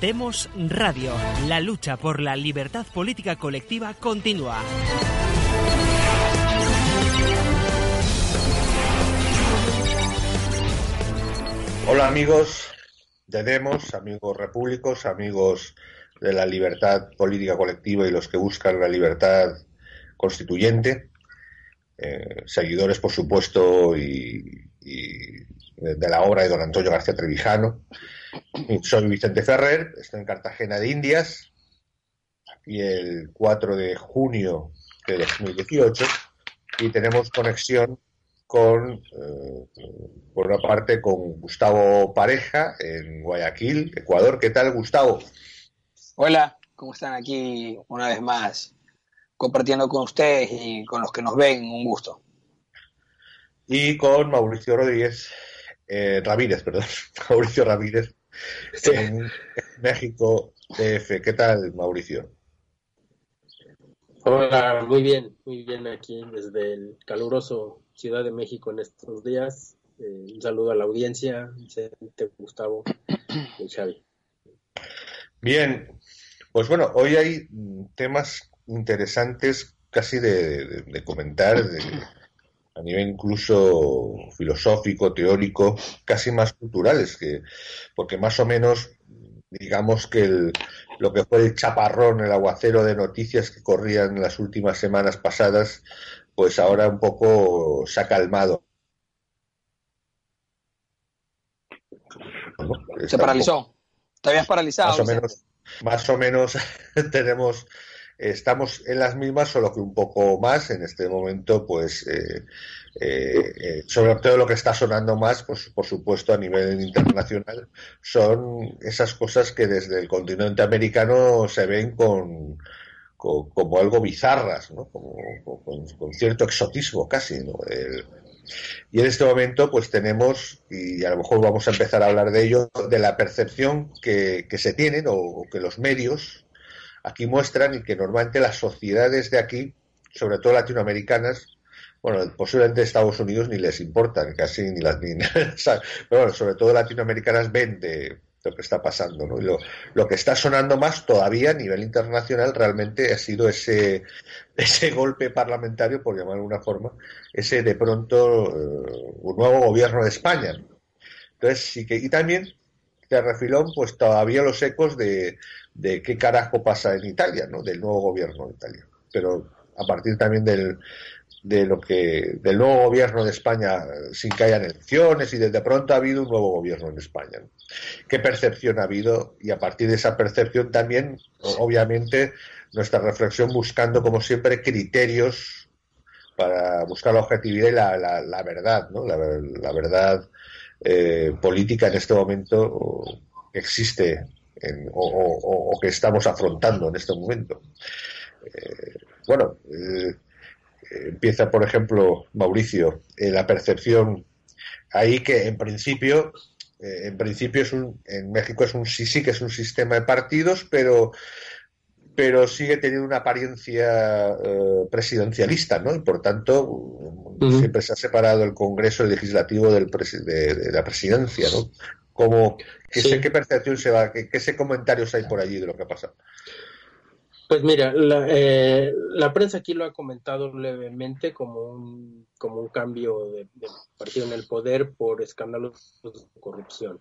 Demos Radio. La lucha por la libertad política colectiva continúa. Hola amigos de Demos, amigos repúblicos, amigos de la libertad política colectiva y los que buscan la libertad constituyente, eh, seguidores por supuesto y, de la obra de don Antonio García Trevijano. Soy Vicente Ferrer, estoy en Cartagena de Indias, y el 4 de junio de 2018, y tenemos conexión con, eh, por una parte, con Gustavo Pareja en Guayaquil, Ecuador. ¿Qué tal, Gustavo? Hola, ¿cómo están aquí una vez más? Compartiendo con ustedes y con los que nos ven, un gusto. Y con Mauricio Rodríguez, eh, Ramírez, perdón, Mauricio Ramírez, en México DF. ¿Qué tal, Mauricio? Hola, muy bien, muy bien aquí desde el caluroso Ciudad de México en estos días. Eh, un saludo a la audiencia, Vicente, Gustavo y Xavi. Bien, pues bueno, hoy hay temas interesantes casi de, comentar, a nivel incluso filosófico, teórico, casi más culturales, que, porque más o menos digamos que lo que fue el chaparrón, el aguacero de noticias que corrían las últimas semanas pasadas, pues ahora un poco se ha calmado. Se paralizó. Te habías paralizado. Más o menos, más o menos tenemos estamos en las mismas, solo que un poco más en este momento, pues eh, eh, eh, sobre todo lo que está sonando más, pues por supuesto a nivel internacional, son esas cosas que desde el continente americano se ven con, como algo bizarras, ¿no? Como, con, cierto exotismo casi, ¿no? y en este momento, pues tenemos, y a lo mejor vamos a empezar a hablar de ello, de la percepción que, que se tienen o que los medios aquí muestran y que normalmente las sociedades de aquí, sobre todo latinoamericanas, bueno, posiblemente Estados Unidos ni les importan casi ni las ni, pero bueno, sobre todo latinoamericanas ven de lo que está pasando, ¿no? Y lo, que está sonando más todavía a nivel internacional realmente ha sido ese, ese golpe parlamentario, por llamar de alguna forma, ese de pronto eh, un nuevo gobierno de España. Entonces sí que, y también de refilón, pues todavía los ecos de, de qué carajo pasa en Italia, ¿no? Del nuevo gobierno de Italia. Pero a partir también del, de lo que del nuevo gobierno de España sin que haya elecciones y desde pronto ha habido un nuevo gobierno en España. ¿Qué percepción ha habido? Y a partir de esa percepción también, obviamente, nuestra reflexión buscando, como siempre, criterios para buscar la objetividad y la, la, verdad, ¿no? La, verdad eh, política en este momento que existe o, que estamos afrontando en este momento. Eh, bueno, eh, empieza, por ejemplo, Mauricio, eh, la percepción ahí que en principio, eh, en principio es un, en México es un sí sí que es un sistema de partidos, pero pero sigue teniendo una apariencia eh, presidencialista, ¿no? Y por tanto siempre se ha separado el Congreso legislativo del de, la presidencia, ¿no? Como, ¿qué, sé, ¿Qué percepción se va? ¿Qué, ¿Qué, comentarios hay por allí de lo que ha pasado? Pues mira, la, eh, la, prensa aquí lo ha comentado levemente como un, como un cambio de, partido en el poder por escándalos de corrupción,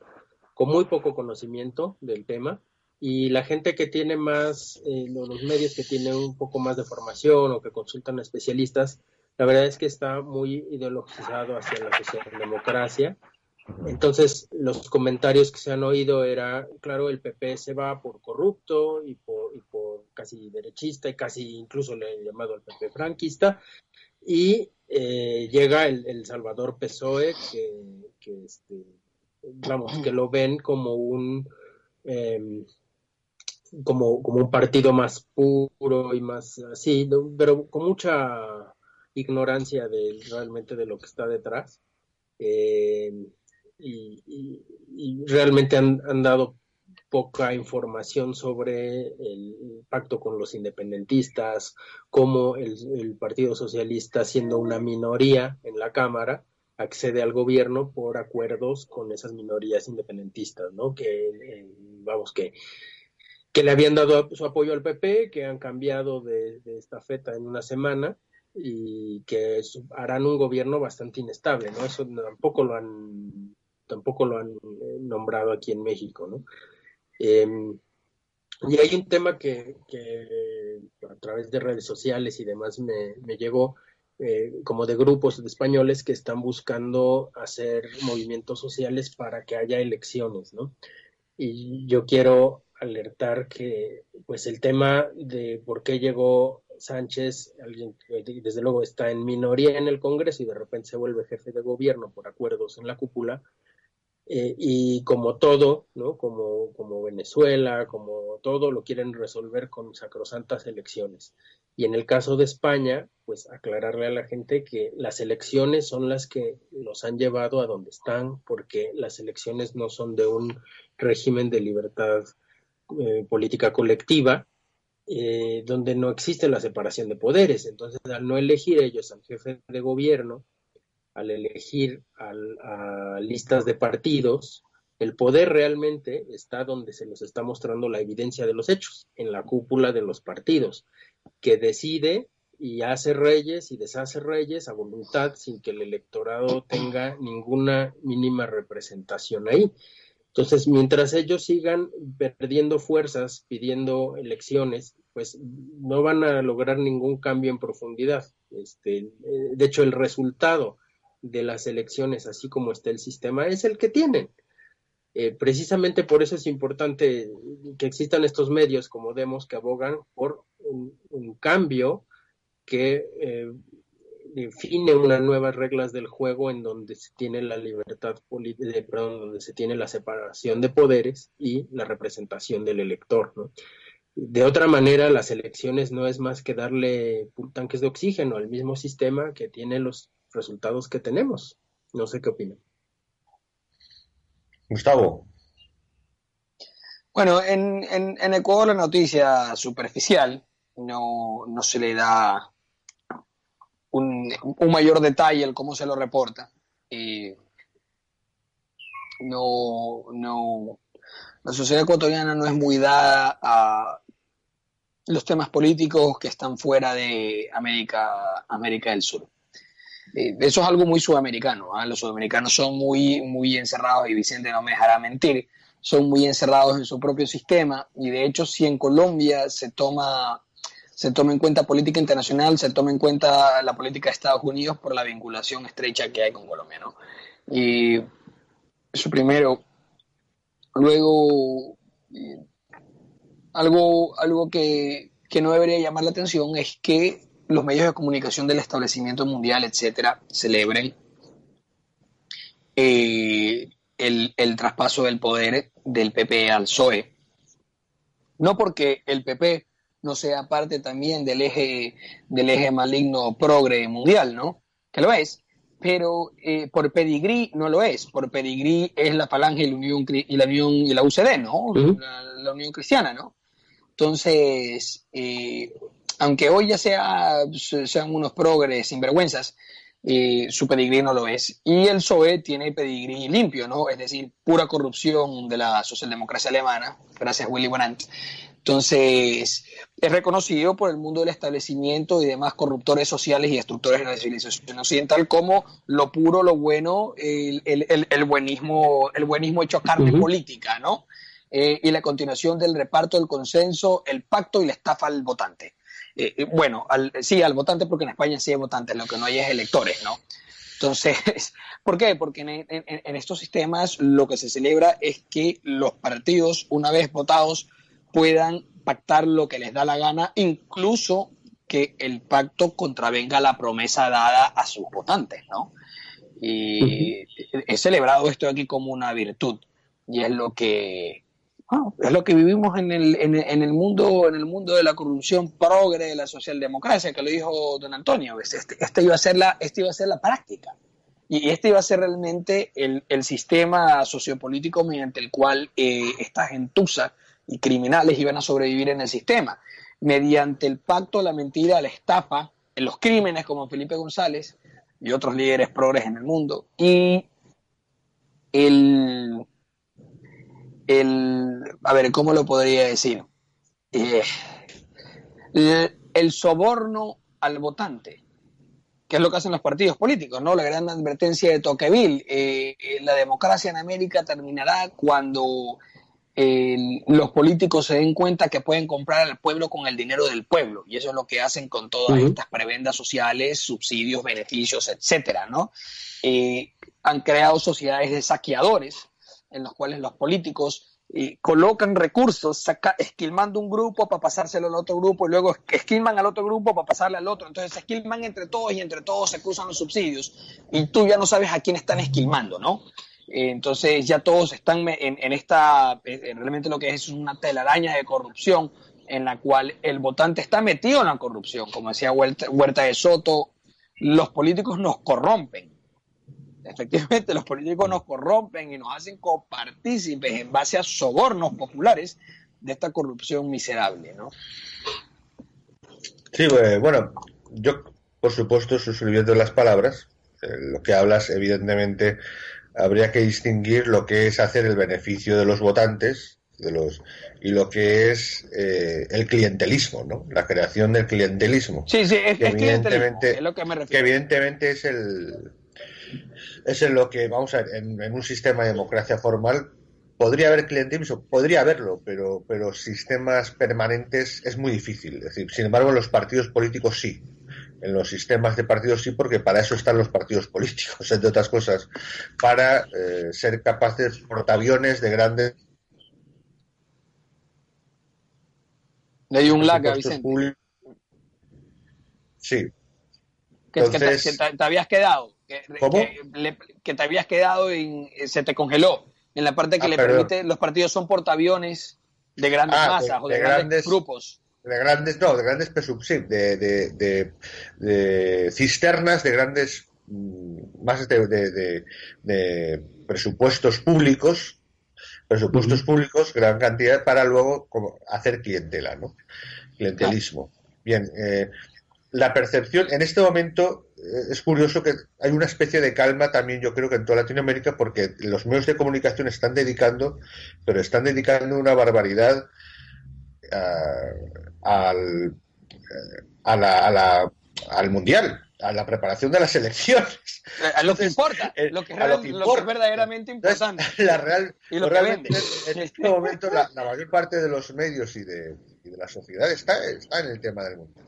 con muy poco conocimiento del tema y la gente que tiene más, eh, los medios que tienen un poco más de formación o que consultan a especialistas, la verdad es que está muy ideologizado hacia la socialdemocracia entonces, los comentarios que se han oído era, claro, el PP se va por corrupto y por, y por casi derechista y casi incluso le han llamado al PP franquista. Y eh, llega el, Salvador PSOE, que, que este, vamos, que lo ven como un, em, como, como un partido más puro y más así, pero con mucha ignorancia de realmente de lo que está detrás. Eh, y, realmente han, dado poca información sobre el pacto con los independentistas, cómo el, Partido Socialista, siendo una minoría en la Cámara, accede al gobierno por acuerdos con esas minorías independentistas, ¿no? Que, eh, vamos, que, que le habían dado su apoyo al PP, que han cambiado de, esta feta en una semana y que harán un gobierno bastante inestable, ¿no? Eso tampoco lo han, tampoco lo han eh, nombrado aquí en México, ¿no? Em, y hay un tema que, que, a través de redes sociales y demás me, llegó, eh, como de grupos de españoles que están buscando hacer movimientos sociales para que haya elecciones, ¿no? Y yo quiero alertar que, pues, el tema de por qué llegó Sánchez, alguien desde luego está en minoría en el Congreso y de repente se vuelve jefe de gobierno por acuerdos en la cúpula, eh, y como todo, ¿no? Como, como Venezuela, como todo, lo quieren resolver con sacrosantas elecciones. Y en el caso de España, pues aclararle a la gente que las elecciones son las que los han llevado a donde están, porque las elecciones no son de un régimen de libertad eh, política colectiva, eh, donde no existe la separación de poderes. Entonces, al no elegir ellos al jefe de gobierno, al elegir a listas de partidos, el poder realmente está donde se nos está mostrando la evidencia de los hechos, en la cúpula de los partidos, que decide y hace reyes y deshace reyes a voluntad sin que el electorado tenga ninguna mínima representación ahí. Entonces, mientras ellos sigan perdiendo fuerzas, pidiendo elecciones, pues no van a lograr ningún cambio en profundidad. Este, eh, de hecho, el resultado de las elecciones, así como está el sistema, es el que tienen. Eh, precisamente por eso es importante que existan estos medios como Demos que abogan por un, cambio que eh, define unas nuevas reglas del juego en donde se tiene la libertad política, perdón, donde se tiene la separación de poderes y la representación del elector. De otra manera, las elecciones no es más que darle tanques de oxígeno al mismo sistema que tiene los resultados que tenemos. No sé qué opinan. Gustavo. Bueno, en, en, Ecuador la noticia superficial no, no se le da un, mayor detalle al cómo se lo reporta. no, no, la sociedad ecuatoriana no es muy dada a los temas políticos que están fuera de América, América del Sur. Eh, eso es algo muy sudamericano. ¿ah? Los sudamericanos son muy, muy encerrados, y Vicente no me dejará mentir, son muy encerrados en su propio sistema. Y de hecho, si en Colombia se toma, se toma en cuenta política internacional, se toma en cuenta la política de Estados Unidos por la vinculación estrecha que hay con Colombia. ¿no? Y eso primero. Luego, algo, algo que, que no debería llamar la atención es que los medios de comunicación del establecimiento mundial, etcétera, celebren eh, el, traspaso del poder del PP al PSOE. No porque el PP no sea parte también del eje, del eje maligno progre mundial, ¿no? Que lo es, pero eh, por pedigrí no lo es. Por pedigrí es la Falange y la Unión, y la, Unión, y la UCD, ¿no? la, Unión Cristiana, ¿no? Entonces, eh, aunque hoy ya sea, sean unos progres sinvergüenzas, eh, su pedigrí no lo es. Y el PSOE tiene pedigrí limpio, ¿no? Es decir, pura corrupción de la socialdemocracia alemana, gracias a Willy Brandt. Entonces, es reconocido por el mundo del establecimiento y demás corruptores sociales y destructores de la civilización occidental como lo puro, lo bueno, el, buenismo, el buenismo hecho carne política, ¿no? Eh, y la continuación del reparto del consenso, el pacto y la estafa al votante. Eh, eh, bueno, sí, al votante, porque en España sí hay votantes, lo que no hay es electores, ¿no? Entonces, ¿por qué? Porque en, estos sistemas lo que se celebra es que los partidos, una vez votados, puedan pactar lo que les da la gana, incluso que el pacto contravenga la promesa dada a sus votantes, ¿no? Y he celebrado esto aquí como una virtud y es lo que es lo que vivimos en el, en, el mundo en el mundo de la corrupción progre de la socialdemocracia, que lo dijo don Antonio. Este, este, iba, a ser la, este iba a ser la práctica. Y este iba a ser realmente el, sistema sociopolítico mediante el cual eh, estas gentusas y criminales iban a sobrevivir en el sistema. Mediante el pacto, la mentira, la estafa, en los crímenes como Felipe González, y otros líderes progres en el mundo. Y el, el a ver, ¿cómo lo podría decir? Eh, el, soborno al votante, que es lo que hacen los partidos políticos, ¿no? La gran advertencia de Tocqueville, eh, eh, la democracia en América terminará cuando los políticos se den cuenta que pueden comprar al pueblo con el dinero del pueblo, y eso es lo que hacen con todas estas prebendas sociales, subsidios, beneficios, etcétera, ¿no? han creado sociedades de saqueadores, en los cuales los políticos y colocan recursos, saca, esquilmando un grupo para pasárselo al otro grupo y luego esquilman al otro grupo para pasarle al otro. Entonces se esquilman entre todos y entre todos se cruzan los subsidios y tú ya no sabes a quién están esquilmando, ¿no? Eh, entonces ya todos están en, esta, eh, realmente lo que es, es una telaraña de corrupción en la cual el votante está metido en la corrupción. Como decía Huerta de Soto, los políticos nos corrompen efectivamente los políticos nos corrompen y nos hacen copartícipes en base a sobornos populares de esta corrupción miserable, ¿no? Sí, pues, bueno, yo por supuesto suscribiendo las palabras, eh, lo que hablas evidentemente habría que distinguir lo que es hacer el beneficio de los votantes de los y lo que es eh, el clientelismo, ¿no? La creación del clientelismo. Sí, sí, es, evidentemente, es lo que me refiero. Que evidentemente es el es en lo que, vamos a ver, en, un sistema de democracia formal podría haber clientelismo, podría haberlo, pero, pero sistemas permanentes es muy difícil. decir, sin embargo, en los partidos políticos sí. En los sistemas de partidos sí, porque para eso están los partidos políticos, entre otras cosas, para eh, ser capaces portaaviones de grandes. De un lag, Vicente. Sí. Que, te habías quedado que, te habías quedado y se te congeló. En la parte que ah, le permite, los partidos son portaaviones de grandes ah, masas o de, grandes, grupos. De grandes, no, de grandes de, de, de, cisternas, de grandes mm, masas de, presupuestos públicos, presupuestos públicos, gran cantidad, para luego como, hacer clientela, ¿no? Clientelismo. Bien, eh, la percepción, en este momento eh, es curioso que hay una especie de calma también, yo creo que en toda Latinoamérica, porque los medios de comunicación están dedicando, pero están dedicando una barbaridad uh, al, a la, al mundial, a la preparación de las elecciones. A lo que importa, lo que, es verdaderamente importante. La real, y lo realmente, en este momento la, mayor parte de los medios y de, y de la sociedad está, está en el tema del mundial.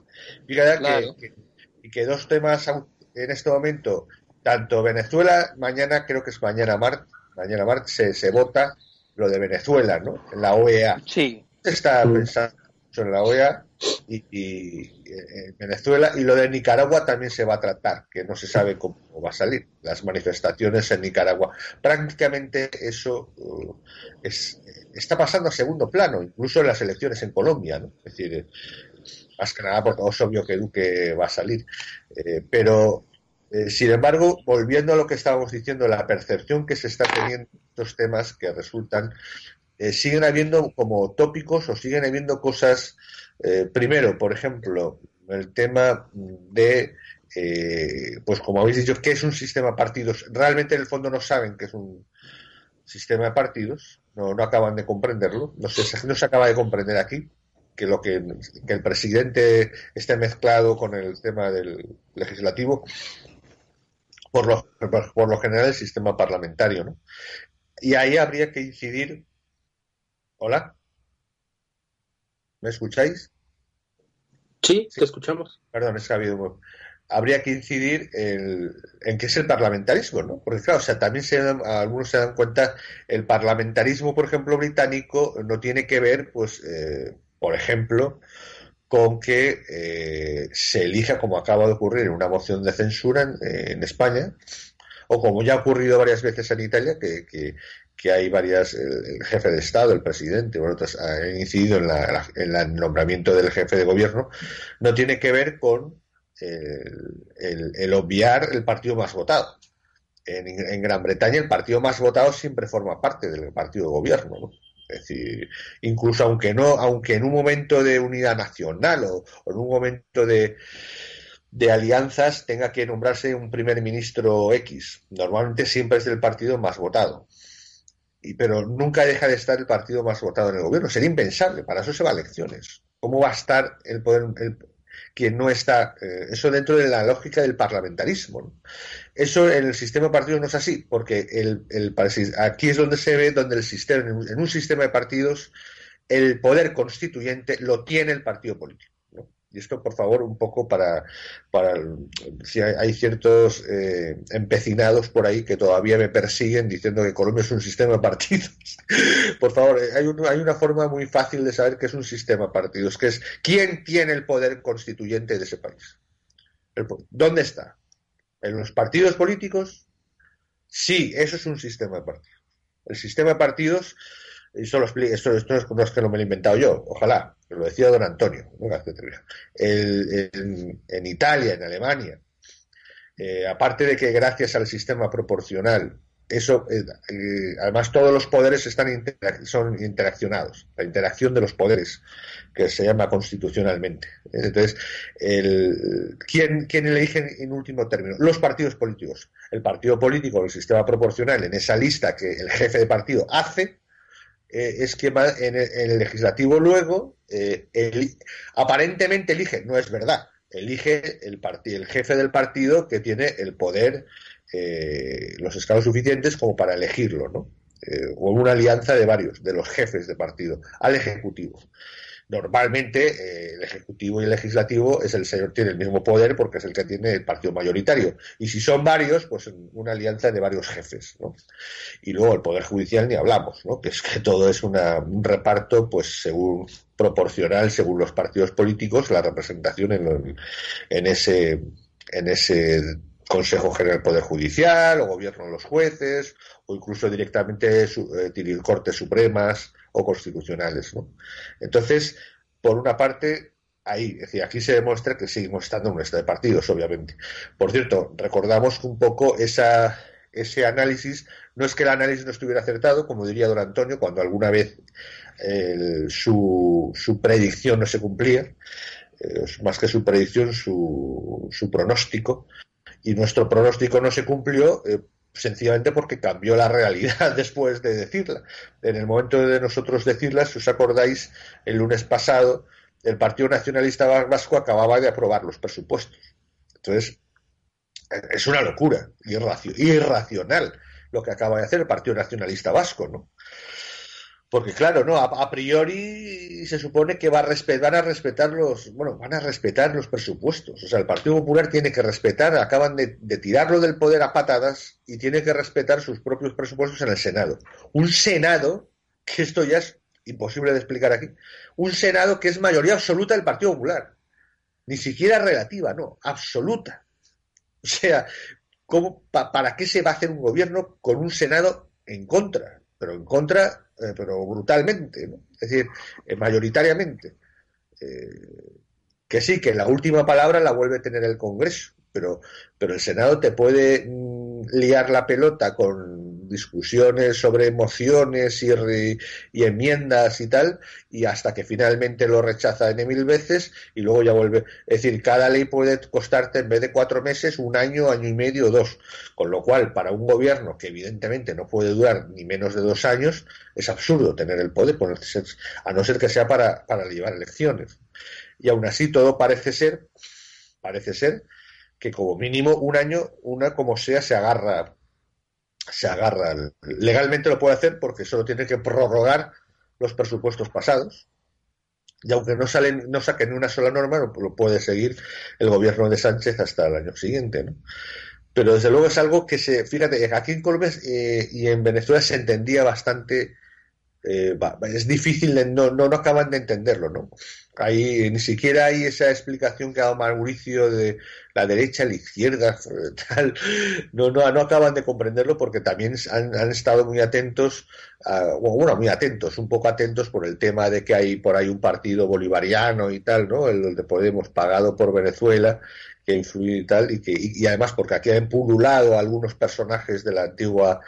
Y que, dos temas en este momento, tanto Venezuela, mañana creo que es mañana martes, mañana martes se, se vota lo de Venezuela, ¿no? En la OEA. Sí. está pensando en la OEA y, en Venezuela y lo de Nicaragua también se va a tratar, que no se sabe cómo va a salir. Las manifestaciones en Nicaragua. Prácticamente eso uh, es, está pasando a segundo plano, incluso en las elecciones en Colombia, ¿no? Es decir, más que nada porque es obvio que Duque va a salir. Eh, pero, eh, sin embargo, volviendo a lo que estábamos diciendo, la percepción que se está teniendo estos temas que resultan, eh, siguen habiendo como tópicos o siguen habiendo cosas, primero, por ejemplo, el tema de, pues como habéis dicho, ¿qué es un sistema de partidos? Realmente en el fondo no saben qué es un sistema de partidos, no, no acaban de comprenderlo, no, no se acaba de comprender aquí que lo que, el presidente esté mezclado con el tema del legislativo, por lo, por, lo general el sistema parlamentario, ¿no? Y ahí habría que incidir. ¿Hola? ¿Me escucháis? Sí, te escuchamos. Perdón, es que ha habido habría que incidir en, en qué es el parlamentarismo, ¿no? Porque claro, o sea, también se algunos se dan cuenta, el parlamentarismo, por ejemplo, británico, no tiene que ver, pues, eh, por ejemplo, con que eh, se elija, como acaba de ocurrir en una moción de censura en, España, o como ya ha ocurrido varias veces en Italia, que, que, hay varias, el, jefe de Estado, el presidente, bueno, otras, han incidido en, la, en el nombramiento del jefe de gobierno, no tiene que ver con el, el, obviar el partido más votado. En, en, Gran Bretaña el partido más votado siempre forma parte del partido de gobierno. ¿no? Es decir, incluso aunque no, aunque en un momento de unidad nacional o, en un momento de, de alianzas tenga que nombrarse un primer ministro X. Normalmente siempre es del partido más votado. Y, pero nunca deja de estar el partido más votado en el gobierno. Sería impensable, para eso se va a elecciones. ¿Cómo va a estar el poder, el, quien no está? Eh, eso dentro de la lógica del parlamentarismo. Eso en el sistema de partidos no es así, porque el, aquí es donde se ve, donde el sistema, en un sistema de partidos, el poder constituyente lo tiene el partido político. Y esto, por favor, un poco para, si hay, ciertos eh, empecinados por ahí que todavía me persiguen diciendo que Colombia es un sistema de partidos. por favor, hay, hay una forma muy fácil de saber que es un sistema de partidos, que es quién tiene el poder constituyente de ese país. ¿Dónde está? ¿En los partidos políticos? Sí, eso es un sistema de partidos. El sistema de partidos esto, esto, esto no es que no me lo he inventado yo, ojalá, lo decía don Antonio, en Italia, en Alemania, eh, aparte de que gracias al sistema proporcional, eso, eh, eh, además todos los poderes están son interaccionados, la interacción de los poderes, que se llama constitucionalmente. Entonces, el, ¿quién, ¿quién elige en último término? Los partidos políticos. El partido político, el sistema proporcional, en esa lista que el jefe de partido hace, eh, es que en el, legislativo luego eh, aparentemente elige, no es verdad, elige el, el jefe del partido que tiene el poder, eh, los escalos suficientes como para elegirlo, ¿no? o una alianza de varios, de los jefes de partido, al ejecutivo. Normalmente eh, el Ejecutivo y el Legislativo es el señor tiene el mismo poder porque es el que tiene el partido mayoritario. Y si son varios, pues una alianza de varios jefes. ¿no? Y luego el Poder Judicial ni hablamos, ¿no? que es que todo es un reparto pues según proporcional según los partidos políticos, la representación en, en ese en ese Consejo General del Poder Judicial, o gobierno de los jueces, o incluso directamente eh, Cortes Supremas, o constitucionales. ¿no? Entonces, por una parte, ahí, es decir, aquí se demuestra que seguimos estando en un estado de partidos, obviamente. Por cierto, recordamos un poco esa, ese análisis, no es que el análisis no estuviera acertado, como diría don Antonio, cuando alguna vez su, su, predicción no se cumplía, eh, más que su predicción, su, su, pronóstico, y nuestro pronóstico no se cumplió, eh, sencillamente porque cambió la realidad después de decirla. En el momento de nosotros decirla, si os acordáis, el lunes pasado, el Partido Nacionalista Vasco acababa de aprobar los presupuestos. Entonces, es una locura, irracional lo que acaba de hacer el Partido Nacionalista Vasco, ¿no? Porque claro, no, a, priori se supone que va a van a respetar los, bueno, van a respetar los presupuestos. O sea, el Partido Popular tiene que respetar, acaban de, tirarlo del poder a patadas y tiene que respetar sus propios presupuestos en el Senado. Un Senado, que esto ya es imposible de explicar aquí, un Senado que es mayoría absoluta del Partido Popular. Ni siquiera relativa, no, absoluta. O sea, ¿cómo, ¿para qué se va a hacer un gobierno con un Senado en contra? Pero en contra eh, pero brutalmente, ¿no? es decir, eh, mayoritariamente. Eh, que sí, que la última palabra la vuelve a tener el Congreso, pero, pero el Senado te puede mm, liar la pelota con discusiones sobre emociones y, y, enmiendas y tal, y hasta que finalmente lo rechaza N mil veces y luego ya vuelve. Es decir, cada ley puede costarte en vez de cuatro meses, un año, año y medio, dos. Con lo cual, para un gobierno que evidentemente no puede durar ni menos de dos años, es absurdo tener el poder, a no ser que sea para, para llevar elecciones. Y aún así todo parece ser, parece ser que como mínimo un año, una como sea, se agarra, se agarra. Legalmente lo puede hacer porque solo tiene que prorrogar los presupuestos pasados. Y aunque no salen, no saquen una sola norma, lo, puede seguir el gobierno de Sánchez hasta el año siguiente, ¿no? Pero desde luego es algo que se, fíjate, aquí en Colombia eh, y en Venezuela se entendía bastante eh, es difícil, no, no, no acaban de entenderlo, ¿no? Ahí ni siquiera hay esa explicación que ha dado Mauricio de la derecha, la izquierda, tal. No, no, no acaban de comprenderlo porque también han, han estado muy atentos, bueno, muy atentos, un poco atentos por el tema de que hay por ahí un partido bolivariano y tal, ¿no? El de Podemos pagado por Venezuela que influye y tal, y, que, y, además porque aquí han pululado algunos personajes de la antigua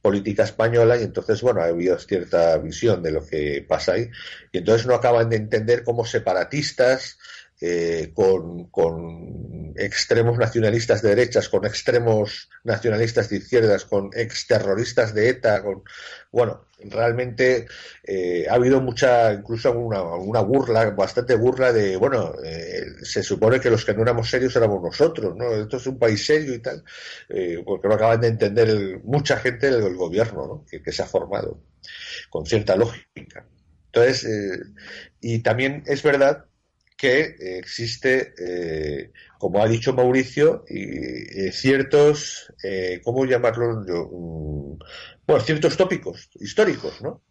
política española y entonces, bueno, ha habido cierta visión de lo que pasa ahí. Y entonces no acaban de entender cómo separatistas, eh, con, extremos nacionalistas de derechas, con extremos nacionalistas de izquierdas, con exterroristas de ETA, con bueno, realmente eh, ha habido mucha, incluso una, burla, bastante burla de, bueno, eh, se supone que los que no éramos serios éramos nosotros, ¿no? Esto es un país serio y tal, porque no acaban de entender mucha gente el, gobierno, ¿no? que, se ha formado, con cierta lógica. Entonces, y también es verdad que existe, eh, como ha dicho Mauricio, y, eh, ciertos, eh, ¿cómo llamarlo? Mm, bueno, ciertos tópicos históricos, ¿no?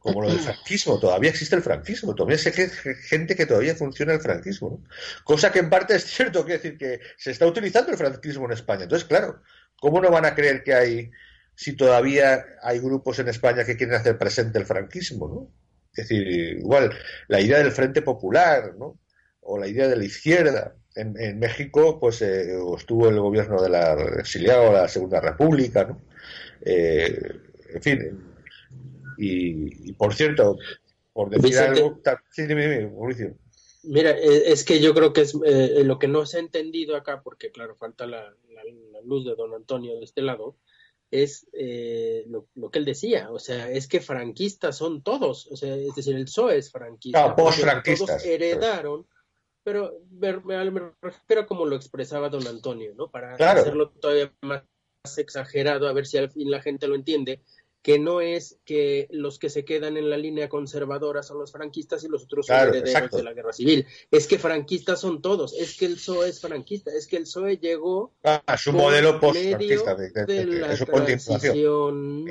Como lo del franquismo, todavía existe el franquismo, todavía hay gente que todavía funciona el franquismo, cosa que en parte es cierto, quiere decir que se está utilizando el franquismo en España. Entonces, claro, ¿cómo no van a creer que hay, si todavía hay grupos en España que quieren hacer presente el franquismo, ¿no? Es decir, igual, la idea del Frente Popular, ¿no? O la idea de la izquierda. En, México, pues eh, estuvo el gobierno de la exiliado, la Segunda República, ¿no? Eh, en fin. Y, por cierto, por decir algo. Sí, Mauricio. Mira, eh, es que yo creo que es lo que no se ha entendido acá, porque claro, falta la, luz de don Antonio de este lado, es lo, que él decía, o sea, es que franquistas son todos, o sea, es decir, el PSOE es franquista. Ah. Todos heredaron pero me, refiero a como lo expresaba don Antonio, ¿no? Para hacerlo todavía más exagerado, a ver si al fin la gente lo entiende, que no es que los que se quedan en la línea conservadora son los franquistas y los otros son herederos de la guerra civil. Es que franquistas son todos, es que el PSOE es franquista, es que el PSOE llegó a su modelo post-franquista de, la transición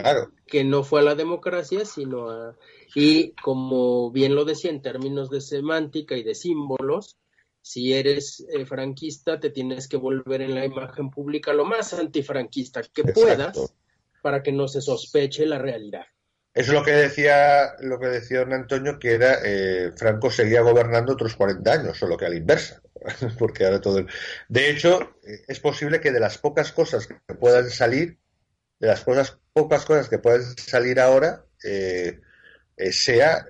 que no fue a la democracia, sino a... Y como bien lo decía en términos de semántica y de símbolos, si eres eh, franquista, te tienes que volver en la imagen pública lo más antifranquista que puedas para que no se sospeche la realidad. Eso es lo que decía, lo que decía don Antonio, que era eh, Franco seguía gobernando otros 40 años, solo que a la inversa, porque ahora todo. De hecho, eh, es posible que de las pocas cosas que puedan salir, de las cosas, pocas cosas que puedan salir ahora, sea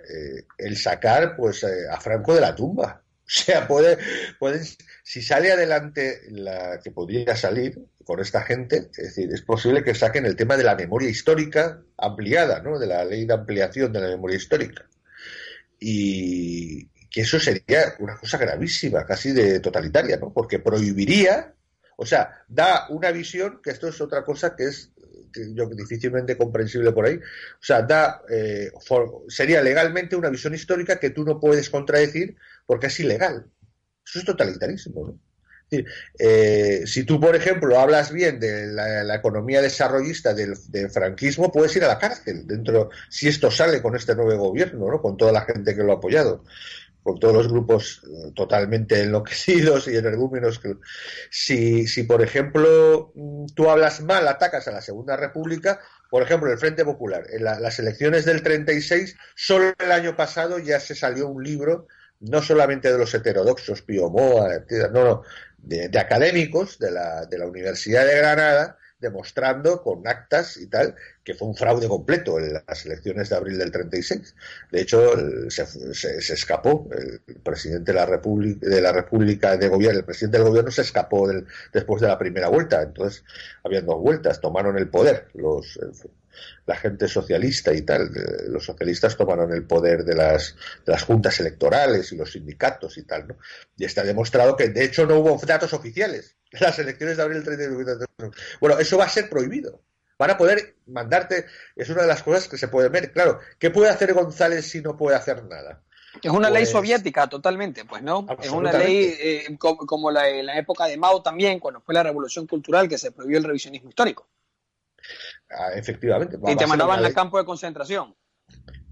el sacar, pues, a Franco de la tumba. Sea, puede, pueden, si sale adelante la que podría salir con esta gente, es decir, es posible que saquen el tema de la memoria histórica ampliada, ¿no? De la ley de ampliación de la memoria histórica. Y que eso sería una cosa gravísima, casi de totalitaria, ¿no? Porque prohibiría, o sea, da una visión, que esto es otra cosa que es yo, difícilmente comprensible por ahí. O sea, da, eh, sería legalmente una visión histórica que tú no puedes contradecir porque es ilegal. Eso es totalitarismo, ¿no? Eh, si tú, por ejemplo, hablas bien de la, economía desarrollista del, franquismo, puedes ir a la cárcel dentro, si esto sale con este nuevo gobierno, ¿no? con toda la gente que lo ha apoyado con todos los grupos eh, totalmente enloquecidos y energúmenos. Que, si, si, por ejemplo, mm, tú hablas mal, atacas a la Segunda República, por ejemplo, el Frente Popular, en las elecciones del 36, solo el año pasado ya se salió un libro, no solamente de los heterodoxos, Pío Moa, no, no, de, académicos de la, de la Universidad de Granada, demostrando con actas y tal que fue un fraude completo en las elecciones de abril del 36. De hecho, se, se, escapó el presidente de la República de la República de Gobierno, el presidente del gobierno se escapó del, después de la primera vuelta. Entonces, habían dos vueltas, tomaron el poder los la gente socialista y tal. Los socialistas tomaron el poder de las, de las juntas electorales y los sindicatos y tal, ¿no? Y está demostrado que, de hecho, no hubo datos oficiales las elecciones de abril del 31. Bueno, eso va a ser prohibido. Van a poder mandarte, es una de las cosas que se puede ver. Claro, ¿qué puede hacer González si no puede hacer nada? Es una ley pues soviética totalmente, pues, ¿no? Es una ley eh, como, la, en la época de Mao también, cuando fue la revolución cultural que se prohibió el revisionismo histórico. Ah, efectivamente. Y te mandaban al campo de concentración.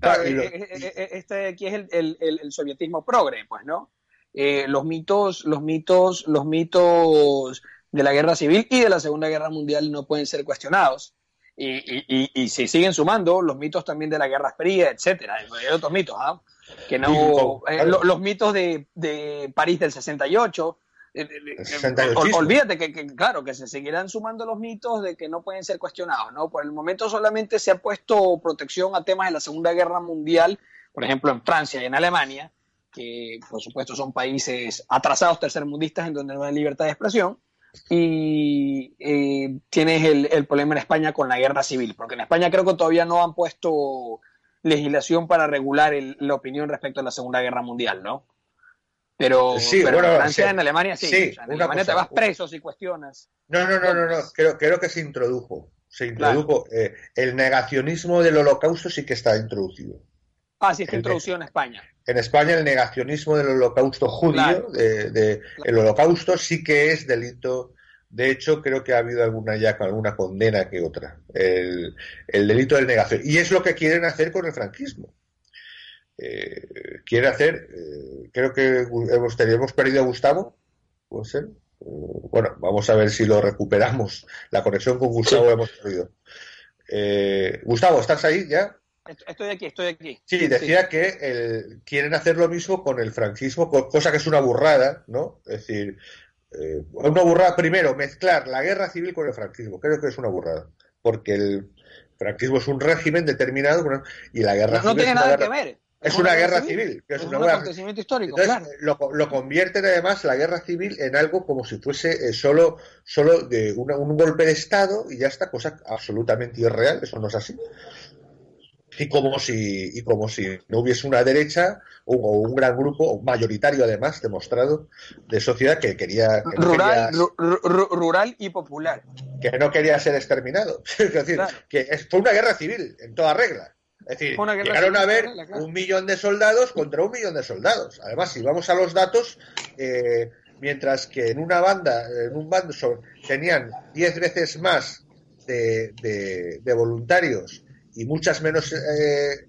Eh, eh, este aquí es el, el, sovietismo progre, pues, ¿no? Eh, los mitos, los mitos, los mitos de la guerra civil y de la Segunda Guerra Mundial no pueden ser cuestionados. Y, y, y, se siguen sumando los mitos también de la Guerra Fría, etcétera, hay otros mitos, ¿ah? Que no, eh, los, mitos de, de, París del 68, olvídate que, claro, que se seguirán sumando los mitos de que no pueden ser cuestionados, ¿no? Por el momento solamente se ha puesto protección a temas de la Segunda Guerra Mundial, por ejemplo en Francia y en Alemania, que por supuesto son países atrasados tercermundistas en donde no hay libertad de expresión, y eh, tienes el, el, problema en España con la guerra civil, porque en España creo que todavía no han puesto legislación para regular el, la opinión respecto a la Segunda Guerra Mundial, ¿no? Pero, sí, pero bueno, en Francia, sí. en Alemania sí. Sí, O sea, en Alemania cosa. te vas preso si cuestionas. No, no, no, no, no. Creo, creo que se introdujo. Se introdujo. eh, el negacionismo del holocausto sí que está introducido. Ah, sí, está El introducido en España. En España el negacionismo del holocausto judío, Claro. de, de- el holocausto sí que es delito. De hecho, creo que ha habido alguna ya alguna condena que otra. El, el delito del negación. Y es lo que quieren hacer con el franquismo. Eh, quiere hacer, eh, creo que hemos, tenido- hemos perdido a Gustavo, ¿puede ser? Eh, bueno, vamos a ver si lo recuperamos. La conexión con Gustavo la hemos perdido. Eh, Gustavo, ¿estás ahí ya? Est- Estoy aquí, estoy aquí. Sí, decía que el- quieren hacer lo mismo con el franquismo, co- cosa que es una burrada, ¿no? Es decir, eh, una burrada, primero, mezclar la guerra civil con el franquismo. Creo que es una burrada, porque el franquismo es un régimen determinado y la guerra No, no civil tiene nada guerra, que ver. Es una guerra civil, que es Es una un guerra- acontecimiento histórico, entonces, claro. lo, lo convierten además la guerra civil en algo como si fuese eh, solo, solo de una- un golpe de Estado y ya está, cosa absolutamente irreal, eso no es así. Y como si, y como si no hubiese una derecha o, o un gran grupo, mayoritario además, demostrado, de sociedad que quería, que no Rural, quería, ru- ru- rural y popular. que no quería ser exterminado. Es decir, Claro. que es- fue una guerra civil, en toda regla. Es decir, una llegaron a claro. un millón de soldados contra un millón de soldados. Además, si vamos a los datos, eh, mientras que en una banda, en un bando son- tenían 10 veces más de, de- de voluntarios y muchas menos eh,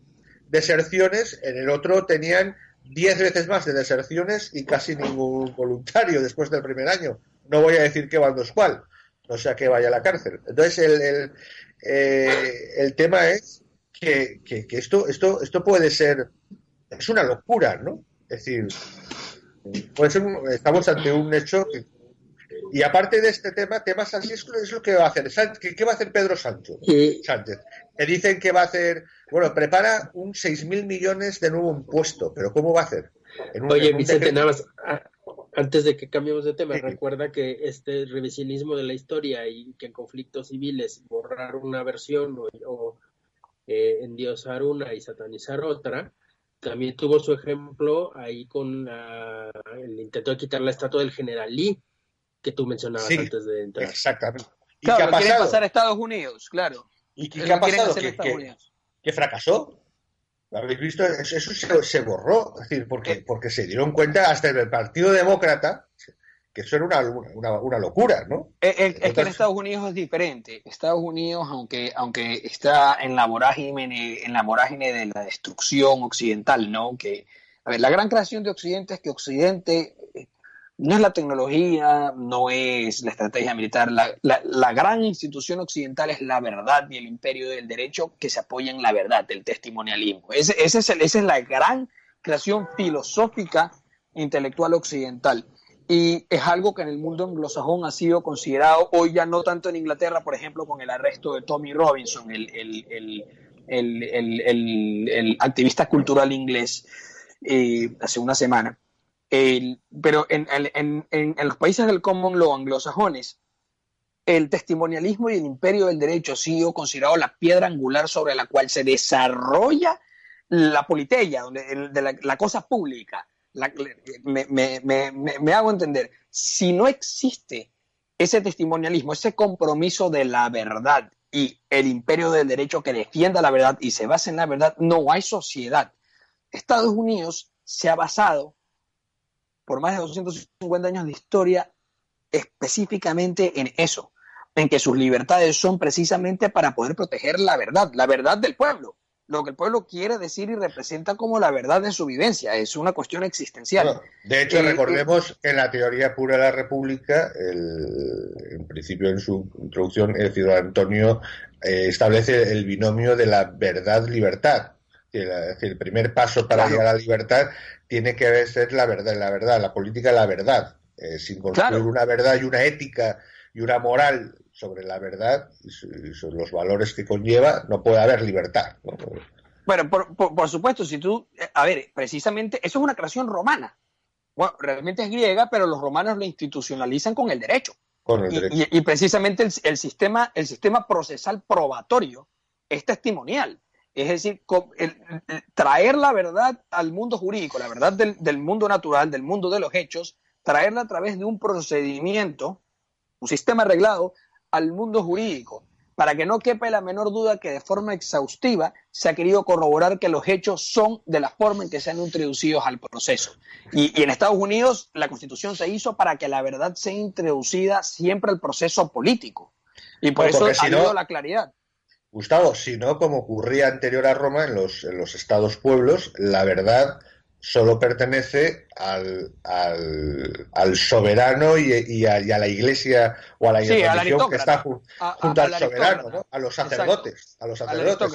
deserciones, en el otro tenían 10 veces más de deserciones y casi ningún voluntario después del primer año. No voy a decir qué bando es cuál, no sea que vaya a la cárcel. Entonces, el, el, eh, el tema es que, que- que esto, esto, esto puede ser, es una locura, ¿no? Es decir, puede ser un- estamos ante un hecho que- y aparte de este tema, temas así es, es lo que va a hacer. ¿Qué, qué va a hacer Pedro Sánchez? Y Sánchez? Que dicen que va a hacer, bueno, prepara un 6.000 millones de nuevo impuesto, pero ¿cómo va a hacer? En un- Oye, en Vicente, nada más, a- antes de que cambiemos de tema, Sí. recuerda que este revisionismo de la historia y que en conflictos civiles borrar una versión o, o, eh, endiosar una y satanizar otra, también tuvo su ejemplo ahí con la- el intento de quitar la estatua del general Lee, que tú mencionabas Sí, antes de entrar. Exactamente. ¿Y Claro, qué ha pasado? pasar a Estados Unidos, claro. ¿Y qué, ha pasado? Que, Estados que- Unidos. que fracasó. ¿Lo habéis visto? Eso, eso se, se borró. Es decir, porque, porque se dieron cuenta hasta en el Partido Demócrata que eso era una, una, una locura, ¿no? Es, es- es que en Entonces- Estados Unidos es diferente. Estados Unidos, aunque, aunque está en la vorágine, en la vorágine de la destrucción occidental, ¿no? Que, a ver, la gran creación de Occidente es que Occidente eh, no es la tecnología, no es la estrategia militar. La, la- la gran institución occidental es la verdad y el imperio del derecho que se apoya en la verdad, el testimonialismo. Ese, ese es el- esa es la gran creación filosófica intelectual occidental. Y es algo que en el mundo anglosajón ha sido considerado, hoy ya no tanto en Inglaterra, por ejemplo, con el arresto de Tommy Robinson, el, el- el- el- activista cultural inglés, eh, hace una semana. Pero en, en- en- los países del common law anglosajones, el testimonialismo y el imperio del derecho ha sido considerado la piedra angular sobre la cual se desarrolla la politeia, donde, de la cosa pública. Me, hago entender, si no existe ese testimonialismo, ese compromiso de la verdad y el imperio del derecho que defienda la verdad y se basa en la verdad, no hay sociedad. Estados Unidos se ha basado por más de 250 años de historia específicamente en eso, en que sus libertades son precisamente para poder proteger la verdad, la verdad del pueblo, lo que el pueblo quiere decir y representa como la verdad de su vivencia, es una cuestión existencial. Bueno, de hecho, Eh, recordemos que en la teoría pura de la República, el- en principio en su introducción, el decir, Antonio eh, establece el binomio de la verdad-libertad. Es decir, el primer paso para Claro. llegar a la libertad tiene que ser la verdad, la verdad, la política la verdad. Eh, sin construir Claro. una verdad y una ética y una moral sobre la verdad y, sobre los valores que conlleva, no puede haber libertad. ¿no? pero por, por, supuesto, si tú, eh, a ver, precisamente eso es una creación romana. Bueno, realmente es griega, pero los romanos lo institucionalizan con el derecho. Con el derecho. Y, precisamente el, sistema, el sistema procesal probatorio es testimonial. Es decir, traer la verdad al mundo jurídico, la verdad del, del mundo natural, del mundo de los hechos, traerla a través de un procedimiento, un sistema arreglado al mundo jurídico para que no quepa la menor duda que de forma exhaustiva se ha querido corroborar que los hechos son de la forma en que se han introducido al proceso. Y, en Estados Unidos la constitución se hizo para que la verdad sea introducida siempre al proceso político. Y por eso ha habido la claridad. Gustavo, si no, como ocurría anterior a Roma en los, en los estados pueblos, la verdad solo pertenece al, al, soberano y, a, la iglesia o a la sí, religión que está junto al soberano, ¿no? a los sacerdotes. A los sacerdotes.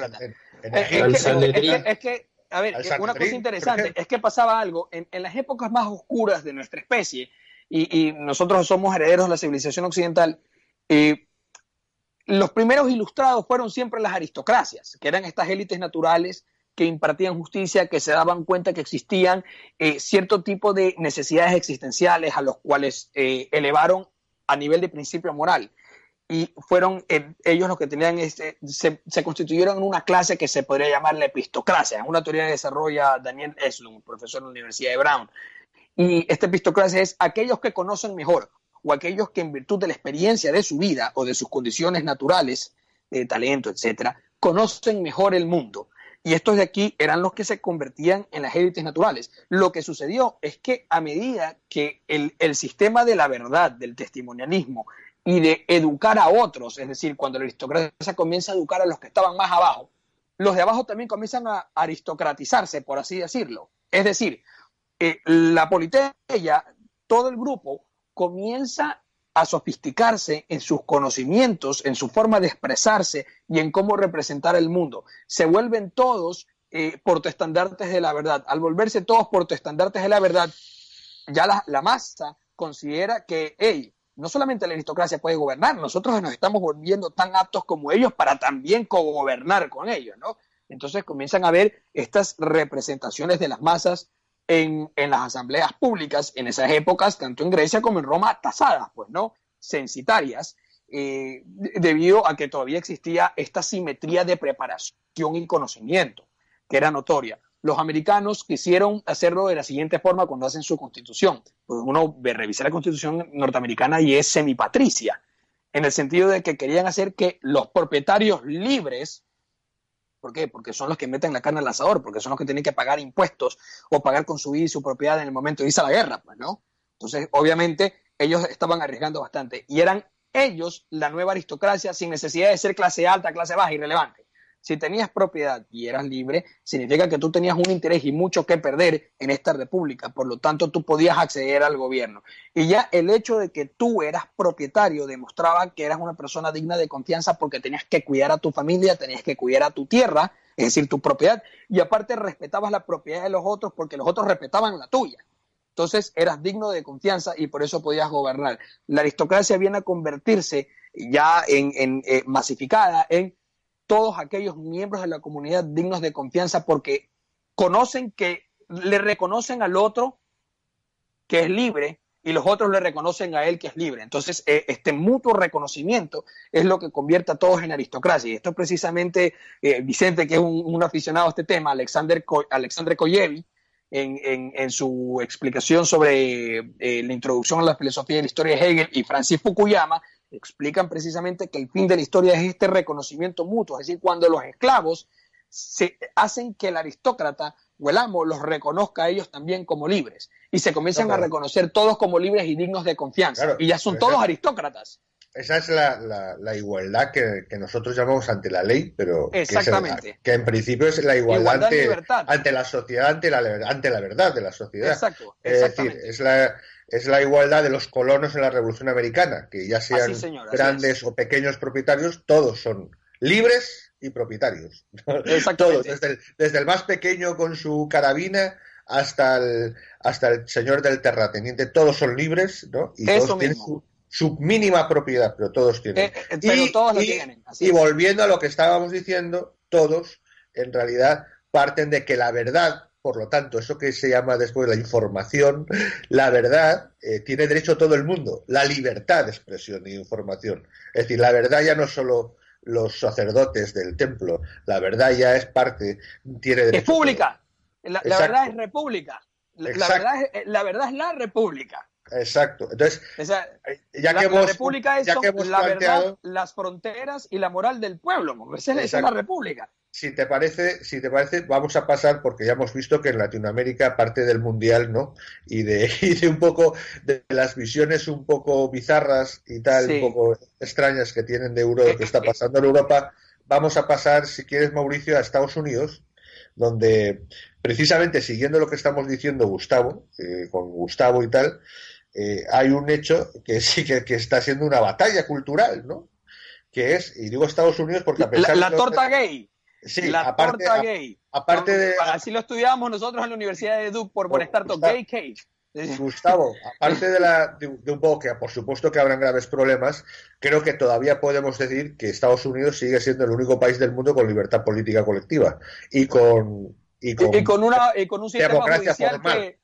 es, que, a ver, una cosa interesante es que pasaba algo en, las épocas más oscuras de nuestra especie, y, nosotros somos herederos de la civilización occidental, eh, los primeros ilustrados fueron siempre las aristocracias, que eran estas élites naturales que impartían justicia, que se daban cuenta que existían eh, cierto tipo de necesidades existenciales a los cuales eh, elevaron a nivel de principio moral. Y fueron eh, ellos los que tenían, este, se, constituyeron en una clase que se podría llamar la epistocracia, una teoría que desarrolla Daniel Eslund, profesor de la Universidad de Brown. Y esta epistocracia es aquellos que conocen mejor o aquellos que en virtud de la experiencia de su vida o de sus condiciones naturales, de talento, etcétera, conocen mejor el mundo y estos de aquí eran los que se convertían en las élites naturales. Lo que sucedió es que a medida que el, sistema de la verdad, del testimonialismo y de educar a otros, es decir, cuando la aristocracia comienza a educar a los que estaban más abajo, los de abajo también comienzan a aristocratizarse, por así decirlo. Es decir, eh, la politeia, todo el grupo comienza a sofisticarse en sus conocimientos, en su forma de expresarse y en cómo representar el mundo. Se vuelven todos eh, portestandartes de la verdad. Al volverse todos portestandartes de la verdad, ya la, masa considera que, hey, no solamente la aristocracia puede gobernar, nosotros nos estamos volviendo tan aptos como ellos para también cogobernar con ellos, ¿no? Entonces comienzan a ver estas representaciones de las masas en, las asambleas públicas en esas épocas, tanto en Grecia como en Roma, tasadas, pues, ¿no? Censitarias, eh, debido a que todavía existía esta simetría de preparación y conocimiento, que era notoria. Los americanos quisieron hacerlo de la siguiente forma cuando hacen su constitución. Pues uno revisa la constitución norteamericana y es semipatricia, en el sentido de que querían hacer que los propietarios libres ¿Por qué? Porque son los que meten la carne al asador, porque son los que tienen que pagar impuestos o pagar con su vida y su propiedad en el momento de irse a la guerra, pues, ¿no? Entonces, obviamente, ellos estaban arriesgando bastante y eran ellos la nueva aristocracia sin necesidad de ser clase alta, clase baja, irrelevante. Si tenías propiedad y eras libre, significa que tú tenías un interés y mucho que perder en esta república, por lo tanto tú podías acceder al gobierno. Y ya el hecho de que tú eras propietario demostraba que eras una persona digna de confianza porque tenías que cuidar a tu familia, tenías que cuidar a tu tierra, es decir, tu propiedad, y aparte respetabas la propiedad de los otros porque los otros respetaban la tuya. Entonces eras digno de confianza y por eso podías gobernar. La aristocracia viene a convertirse ya en, eh, masificada en todos aquellos miembros de la comunidad dignos de confianza porque conocen que le reconocen al otro que es libre y los otros le reconocen a él que es libre. Entonces, eh, este mutuo reconocimiento es lo que convierte a todos en aristocracia. Y esto es precisamente eh, Vicente, que es un, aficionado a este tema, Alexander, Alexander Koyevi, en, su explicación sobre eh, la introducción a la filosofía de la historia de Hegel y Francis Fukuyama, explican precisamente que el fin de la historia es este reconocimiento mutuo, es decir, cuando los esclavos se hacen que el aristócrata o el amo los reconozca a ellos también como libres y se comienzan a reconocer todos como libres y dignos de confianza y ya son todos aristócratas. Esa es la, igualdad que, nosotros llamamos ante la ley, pero Exactamente. Que, en principio es la igualdad, ante, la sociedad, ante la, ante la verdad de la sociedad. Exacto. Es decir, es la, es la igualdad de los colonos en la Revolución Americana, que ya sean grandes o pequeños propietarios, todos son libres y propietarios. todos, desde el, más pequeño con su carabina hasta el, hasta el señor del terrateniente, todos son libres, ¿no? Y todos tienen su, mínima propiedad, pero todos tienen. Eh, eh, y, todos lo tienen. y volviendo a lo que estábamos diciendo, todos en realidad parten de que la verdad, por lo tanto, eso que se llama después la información, la verdad eh, tiene derecho todo el mundo, la libertad de expresión y información. Es decir, la verdad ya no solo los sacerdotes del templo, la verdad ya es parte, tiene derecho. Es pública, la, verdad es república, la, verdad es, la verdad es la república. Exacto. Entonces, ya que la república es la verdad, las fronteras y la moral del pueblo. Esa, es la república. Si te parece, si te parece, vamos a pasar porque ya hemos visto que en Latinoamérica parte del mundial, ¿no? Y de, de un poco de las visiones un poco bizarras y tal, un poco extrañas que tienen de Euro, que está pasando en Europa. Vamos a pasar, si quieres, Mauricio, a Estados Unidos, donde precisamente siguiendo lo que estamos diciendo Gustavo, eh, con Gustavo y tal, eh, hay un hecho que sí que, está siendo una batalla cultural, ¿no? Que es, y digo Estados Unidos porque a pesar la, la torta gay. Sí, la aparte, torta gay. Aparte de. Así lo estudiábamos nosotros en la Universidad de Duke por, por estar gay cake. Gustavo, aparte de, la, de, un poco que por supuesto que habrán graves problemas, creo que todavía podemos decir que Estados Unidos sigue siendo el único país del mundo con libertad política colectiva y con y con, una, con un sistema judicial que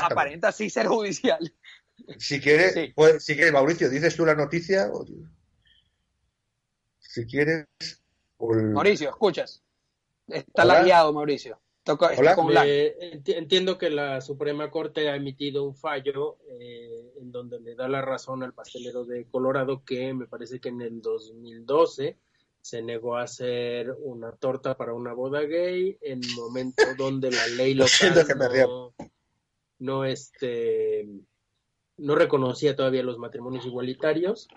aparenta sí ser judicial. Si quieres, si quieres, Mauricio, ¿dices tú la noticia? Si quieres. Mauricio, escuchas. Está lagueado, Mauricio. entiendo que la Suprema Corte ha emitido un fallo eh, en donde le da la razón al pastelero de Colorado que me parece que en el 2012 se negó a hacer una torta para una boda gay en momento donde la ley local no, no este no reconocía todavía los matrimonios igualitarios.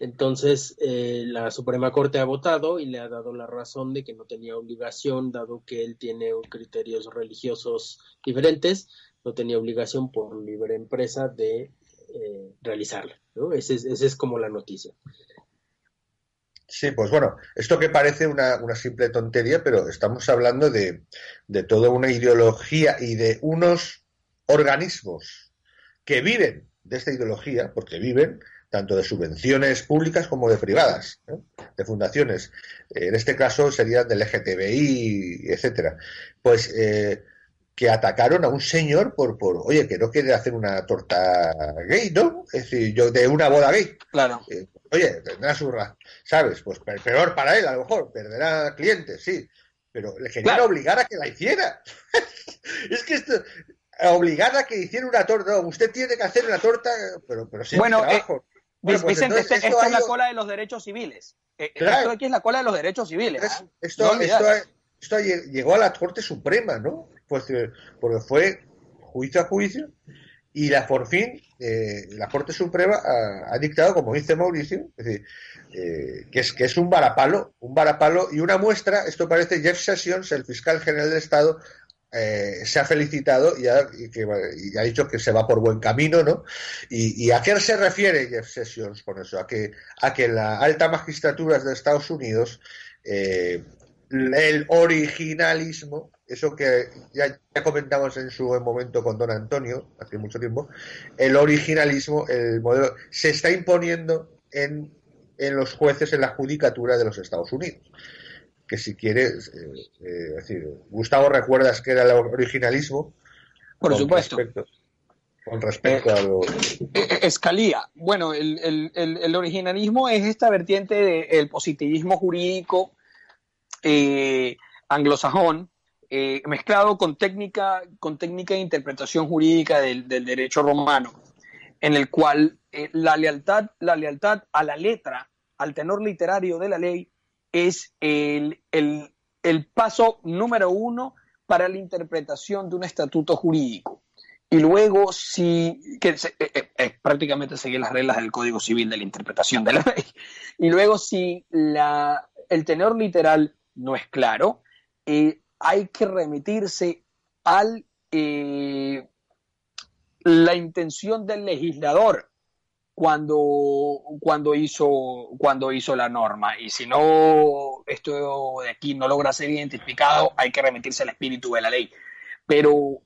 Entonces, eh, la Suprema Corte ha votado y le ha dado la razón de que no tenía obligación, dado que él tiene criterios religiosos diferentes, no tenía obligación por libre empresa de eh, realizarla. Esa es, como la noticia. Sí, pues bueno, esto que parece una, una simple tontería, pero estamos hablando de, de toda una ideología y de unos organismos que viven de esta ideología, porque viven tanto de subvenciones públicas como de privadas, de fundaciones. En este caso serían del LGTBI, etcétera. Pues eh, que atacaron a un señor por, por, oye, que no quiere hacer una torta gay, ¿no? Es decir, yo de una boda gay. Claro. Eh, oye, tendrá su ¿sabes? Pues peor para él, a lo mejor, perderá clientes, sí. Pero le querían obligar a que la hiciera. es que esto, obligada a que hiciera una torta. No, usted tiene que hacer una torta, pero, pero sin bueno, trabajo. Eh, bueno, pues Vicente, esto, es la cola de los derechos civiles. Eh, esto aquí es la cola de los derechos civiles. esto, esto, llegó a la Corte Suprema, ¿no? Pues, eh, porque fue juicio a juicio y la por fin la Corte Suprema ha, dictado, como dice Mauricio, es decir, que, es, que es un varapalo, un varapalo y una muestra, esto parece Jeff Sessions, el fiscal general del Estado, eh, se ha felicitado y ha, y, ha, dicho que se va por buen camino, ¿no? Y, a qué se refiere Jeff Sessions con eso? A que, a que la alta magistratura de Estados Unidos, eh, el originalismo, eso que ya, comentamos en su momento con don Antonio, hace mucho tiempo, el originalismo, el modelo, se está imponiendo en, en los jueces en la judicatura de los Estados Unidos que si quieres, eh, eh, decir, Gustavo, ¿recuerdas que era el originalismo? Por supuesto. con respecto a lo... Eh, escalía. Bueno, el, originalismo es esta vertiente del positivismo jurídico anglosajón, mezclado con técnica, con técnica de interpretación jurídica del, del derecho romano, en el cual la, lealtad, la lealtad a la letra, al tenor literario de la ley, es el, paso número uno para la interpretación de un estatuto jurídico. Y luego, si, eh, eh, eh, prácticamente seguir las reglas del Código Civil de la interpretación de la ley. Y luego, si la, el tenor literal no es claro, hay que remitirse al la intención del legislador cuando, cuando, hizo, cuando hizo la norma. Y si no, esto de aquí no logra ser identificado, hay que remitirse al espíritu de la ley. Pero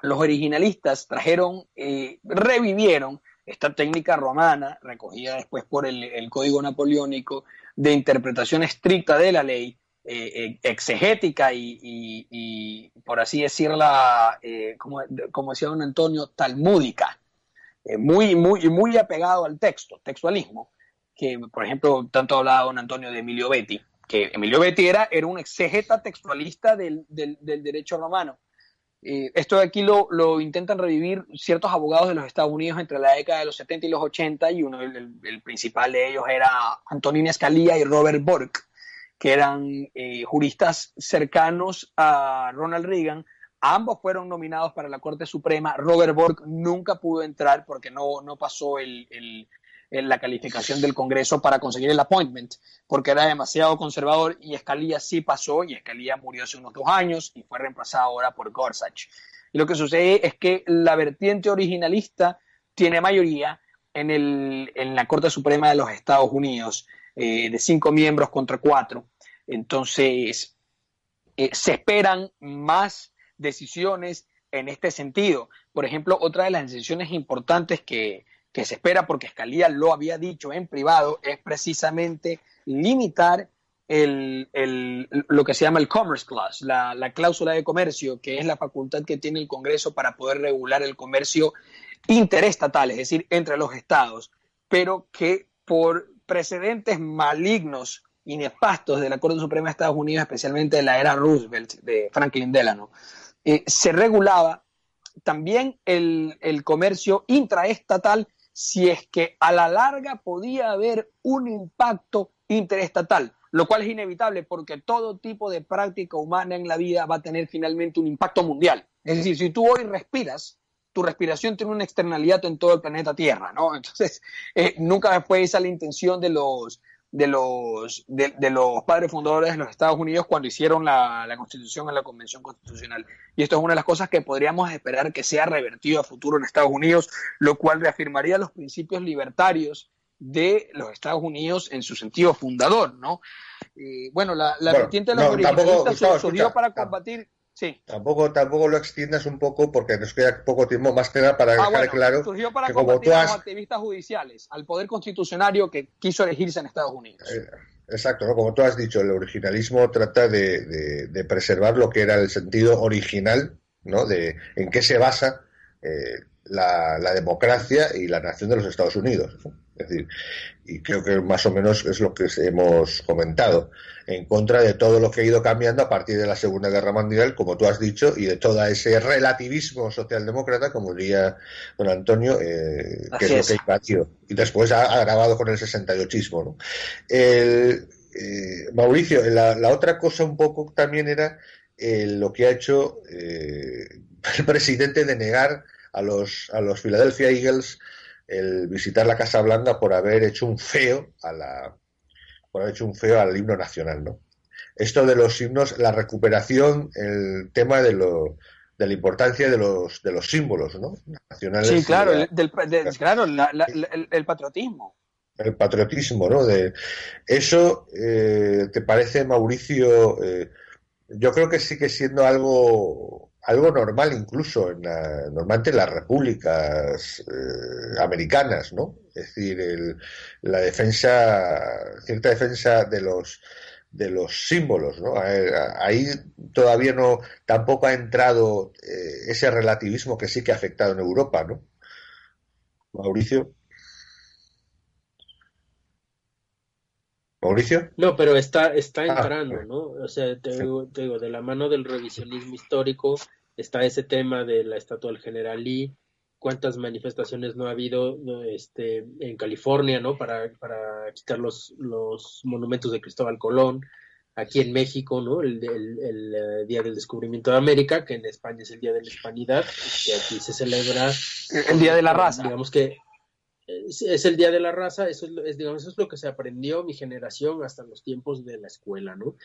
los originalistas trajeron, eh, revivieron esta técnica romana, recogida después por el, Código Napoleónico, de interpretación estricta de la ley, eh, exegética y, por así decirla, como, como, decía don Antonio, talmúdica, muy, muy, muy apegado al texto, textualismo, que por ejemplo tanto hablaba don Antonio de Emilio Betti, que Emilio Betti era, era un exegeta textualista del, del, derecho romano. Eh, esto de aquí lo, lo, intentan revivir ciertos abogados de los Estados Unidos entre la década de los 70 y los 80, y uno, el, el principal de ellos era Antonín Escalía y Robert Bork, que eran eh, juristas cercanos a Ronald Reagan. Ambos fueron nominados para la Corte Suprema. Robert Bork nunca pudo entrar porque no, no pasó el, en la calificación del Congreso para conseguir el appointment, porque era demasiado conservador y Escalía sí pasó y Escalía murió hace unos dos años y fue reemplazado ahora por Gorsuch. Y lo que sucede es que la vertiente originalista tiene mayoría en, el, en la Corte Suprema de los Estados Unidos, eh, de cinco miembros contra cuatro. Entonces, eh, se esperan más decisiones en este sentido. Por ejemplo, otra de las decisiones importantes que, que se espera, porque Escalía lo había dicho en privado, es precisamente limitar el, lo que se llama el Commerce Clause, la, la, cláusula de comercio, que es la facultad que tiene el Congreso para poder regular el comercio interestatal, es decir, entre los estados, pero que por precedentes malignos y nefastos de la Corte Suprema de Estados Unidos, especialmente de la era Roosevelt, de Franklin Delano, eh, se regulaba también el, comercio intraestatal si es que a la larga podía haber un impacto interestatal, lo cual es inevitable porque todo tipo de práctica humana en la vida va a tener finalmente un impacto mundial. Es decir, si tú hoy respiras, tu respiración tiene una externalidad en todo el planeta Tierra, ¿no? Entonces, eh, nunca fue esa la intención de los, de los, de, los padres fundadores de los Estados Unidos cuando hicieron la, constitución en la convención constitucional. Y esto es una de las cosas que podríamos esperar que sea revertido a futuro en Estados Unidos, lo cual reafirmaría los principios libertarios de los Estados Unidos en su sentido fundador, ¿no? bueno, la, vertiente de los no, surgió para combatir Tampoco, tampoco lo extiendas un poco porque nos queda poco tiempo más que nada para ah, dejar claro que como tú has... activistas judiciales, al poder constitucionario que quiso elegirse en Estados Unidos. Eh, exacto, como tú has dicho, el originalismo trata de, preservar lo que era el sentido original, ¿no? De en qué se basa eh, la, democracia y la nación de los Estados Unidos. Es decir, y creo que más o menos es lo que hemos comentado, en contra de todo lo que ha ido cambiando a partir de la Segunda Guerra Mundial, como tú has dicho, y de todo ese relativismo socialdemócrata, como diría don Antonio, eh, que es, lo que invadió. Y después ha agravado con el 68ismo. ¿no? El, eh, Mauricio, la, otra cosa un poco también era eh, lo que ha hecho el presidente de negar a los, a los Philadelphia Eagles el visitar la Casa Blanca por haber hecho un feo a la por haber hecho un feo al himno nacional, ¿no? Esto de los himnos, la recuperación, el tema de lo de la importancia de los de los símbolos, ¿no? Nacionales. Sí, claro, del, claro, el, patriotismo. El patriotismo, ¿no? De eso, eh, ¿te parece, Mauricio? Eh, yo creo que sigue siendo algo algo normal incluso en normalmente en las repúblicas eh, americanas, ¿no? Es decir, el, la defensa, cierta defensa de los de los símbolos, ¿no? Ahí todavía no, tampoco ha entrado eh, ese relativismo que sí que ha afectado en Europa, ¿no? Mauricio. Mauricio. No, pero está, está ah, entrando, ¿no? O sea, te digo, de la mano del revisionismo histórico está ese tema de la estatua del general Lee, cuántas manifestaciones no ha habido este, en California, ¿no? Para, para quitar los, los monumentos de Cristóbal Colón, aquí en México, ¿no? El, el, eh, Día del Descubrimiento de América, que en España es el Día de la Hispanidad, que aquí se celebra... El Día de la Raza. Digamos que es, el día de la raza, eso es, digamos, eso es lo que se aprendió mi generación hasta los tiempos de la escuela, ¿no?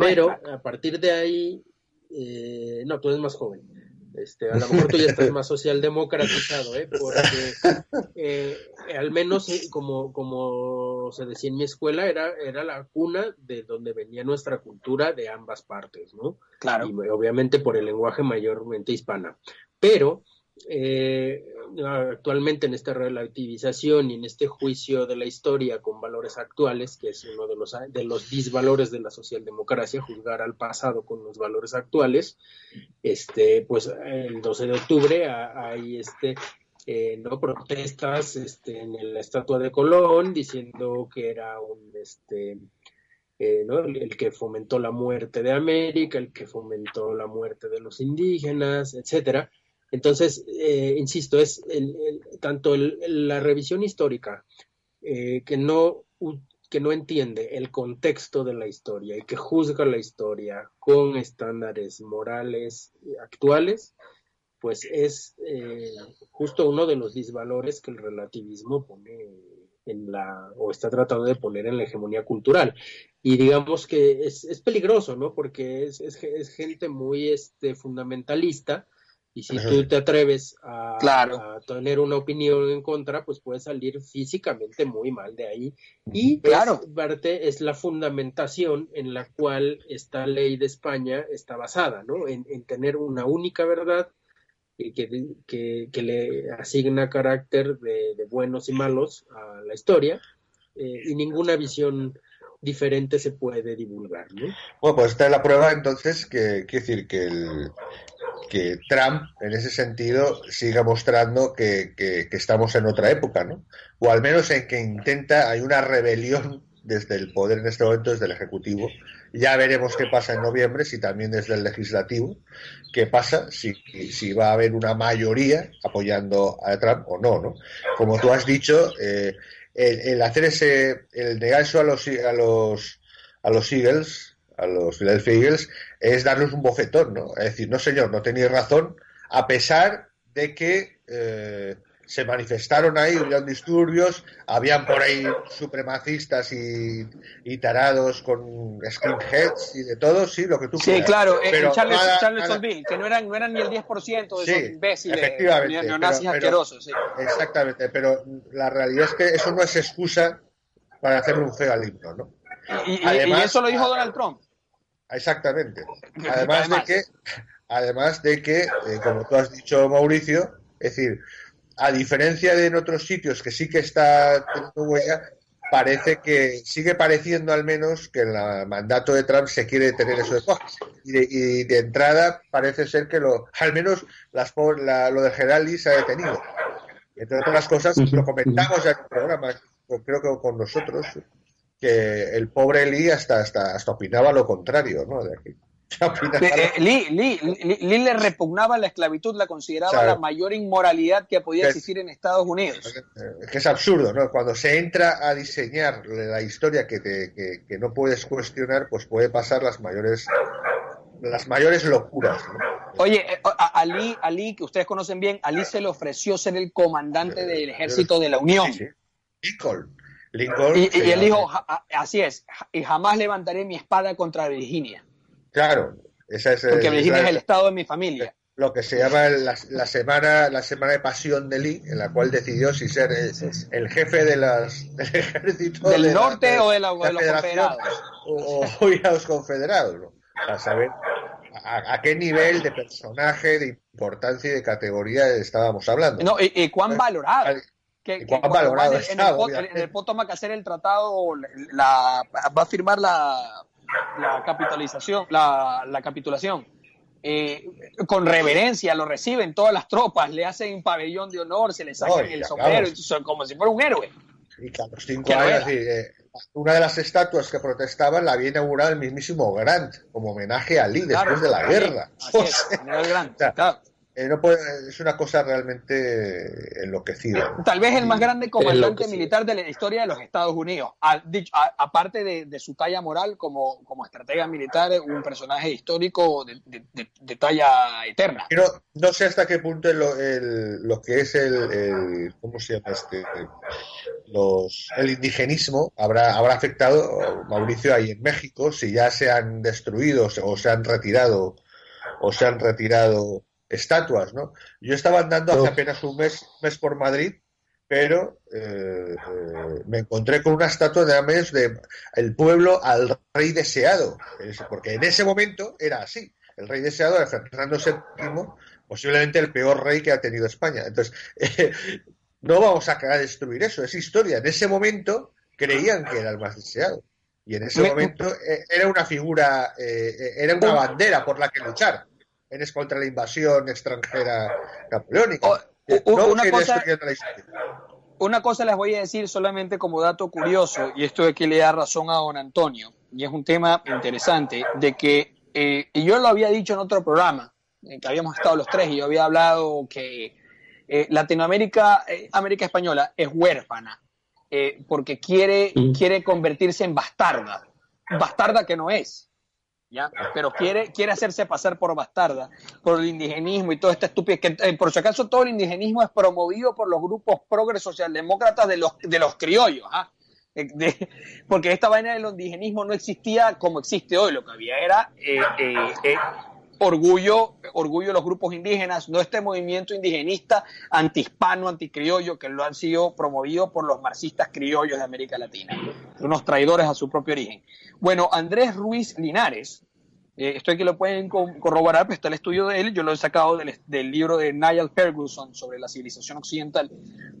Pero a partir de ahí, eh, no, tú eres más joven. Este, a lo mejor tú ya estás más socialdemocratizado, ¿eh? Porque eh, al menos eh, como, como se decía en mi escuela, era, era la cuna de donde venía nuestra cultura de ambas partes, ¿no? Claro. Y obviamente por el lenguaje mayormente hispana. Pero eh, actualmente en esta relativización y en este juicio de la historia con valores actuales, que es uno de los, de los disvalores de la socialdemocracia, juzgar al pasado con los valores actuales, este, pues el 12 de octubre hay este, eh, no protestas este, en la estatua de Colón diciendo que era un este, eh, el que fomentó la muerte de América, el que fomentó la muerte de los indígenas, etcétera. Entonces, eh, insisto, es tanto la revisión histórica eh, que, no, que no entiende el contexto de la historia y que juzga la historia con estándares morales actuales, pues es justo uno de los disvalores que el relativismo pone en la, o está tratando de poner en la hegemonía cultural. Y digamos que es, es peligroso, ¿no? Porque es, es, es, gente muy este, fundamentalista. Y si tú te atreves a, a, tener una opinión en contra, pues puede salir físicamente muy mal de ahí. Y claro. parte es la fundamentación en la cual esta ley de España está basada, ¿no? En, en tener una única verdad que, que, le asigna carácter de, buenos y malos a la historia eh, y ninguna visión diferente se puede divulgar. ¿no? Bueno, pues esta es la prueba entonces que quiere decir que el, que Trump en ese sentido siga mostrando que, que, estamos en otra época, ¿no? O al menos en que intenta, hay una rebelión desde el poder en este momento, desde el Ejecutivo. Ya veremos qué pasa en noviembre, si también desde el Legislativo, qué pasa, si, si va a haber una mayoría apoyando a Trump o no, ¿no? Como tú has dicho, eh, el, hacer ese, el negar eso a los, a los, a los Eagles, a los Philadelphia Eagles, es darles un bofetón, ¿no? Es decir, no señor, no tenéis razón, a pesar de que eh, se manifestaron ahí, hubieron disturbios, habían por ahí supremacistas y, y tarados con skinheads y de todo, sí, lo que tú Sí, claro, eh, pero Charles, Charlestonville, que no eran, no eran ni el 10% de esos imbéciles efectivamente, neonazis asquerosos. Sí. Exactamente, pero la realidad es que eso no es excusa para hacer un feo al himno, ¿no? Y, Además, y eso lo dijo Donald Trump. Exactamente. Además de que, además de que, eh, como tú has dicho, Mauricio, es decir, a diferencia de en otros sitios que sí que está teniendo huella, parece que sigue pareciendo al menos que en el mandato de Trump se quiere tener eso de y de, y de entrada parece ser que lo, al menos las, lo de Geraldi se ha detenido. Entre otras cosas, lo comentamos en el programa, creo que con nosotros, que el pobre Lee hasta, hasta, hasta opinaba lo contrario, ¿no? De aquí. Eh, Lee, le repugnaba la esclavitud, la consideraba la mayor inmoralidad que podía existir en Estados Unidos. Es que es absurdo, ¿no? Cuando se entra a diseñar la historia que, que, no puedes cuestionar, pues puede pasar las mayores las mayores locuras. Oye, eh, a, Lee, que ustedes conocen bien, a Lee se le ofreció ser el comandante del ejército de la Unión. Lincoln. Y, y él dijo, así es, y jamás levantaré mi espada contra Virginia. Claro, esa es, Porque Virginia es el estado de mi familia. Lo que se llama la, semana la semana de pasión de Lee, en la cual decidió si ser el, jefe de las, del ejército. ¿Del norte o de, los confederados? O, a los confederados, ¿no? Para saber a, qué nivel de personaje, de importancia y de categoría estábamos hablando. No, y, cuán valorado. Que, cuán valorado en, el, en, el, Potomac hacer el tratado, la, va a firmar la la capitalización, la, la capitulación. Eh, con reverencia lo reciben todas las tropas, le hacen un pabellón de honor, se le sacan el sombrero, como si fuera un héroe. Y claro, cinco años, eh, una de las estatuas que protestaban la había inaugurado el mismísimo Grant, como homenaje a Lee después de la guerra. Eh, es una cosa realmente enloquecida. Tal vez el más grande comandante militar de la historia de los Estados Unidos, aparte de, su talla moral como, como estratega militar, un personaje histórico de, talla eterna. Pero no sé hasta qué punto lo, lo que es el, ¿cómo se llama este? Los, el indigenismo habrá, habrá afectado, Mauricio, ahí en México, si ya se han destruido o se han retirado o se han retirado estatuas, ¿no? Yo estaba andando hace apenas un mes, mes por Madrid, pero eh, eh, me encontré con una estatua de Ames de el pueblo al rey deseado, porque en ese momento era así. el rey deseado era Fernando VII, posiblemente el peor rey que ha tenido España. Entonces, no vamos a destruir eso, es historia. En ese momento creían que era el más deseado. Y en ese momento eh, era una figura, era una bandera por la que luchar. Eres contra la invasión extranjera napoleónica. una, cosa, una cosa les voy a decir solamente como dato curioso, y esto de que le da razón a don Antonio, y es un tema interesante, de que, eh, y yo lo había dicho en otro programa, en que habíamos estado los tres, y yo había hablado que Latinoamérica, América Española, es huérfana eh, porque quiere, mm. quiere convertirse en bastarda, bastarda que no es, ¿ya? Pero quiere, quiere hacerse pasar por bastarda, por el indigenismo y todo este estúpido, que eh, por si acaso todo el indigenismo es promovido por los grupos progres socialdemócratas de los, de los criollos, ¿ah? eh, porque esta vaina del indigenismo no existía como existe hoy, lo que había era orgullo, orgullo de los grupos indígenas, no este movimiento indigenista antihispano, anticriollo, que lo han sido promovido por los marxistas criollos de América Latina, unos traidores a su propio origen. Bueno, Andrés Ruiz Linares, eh, esto aquí lo pueden corroborar, pero está el estudio de él, yo lo he sacado del, libro de Niall Ferguson sobre la civilización occidental.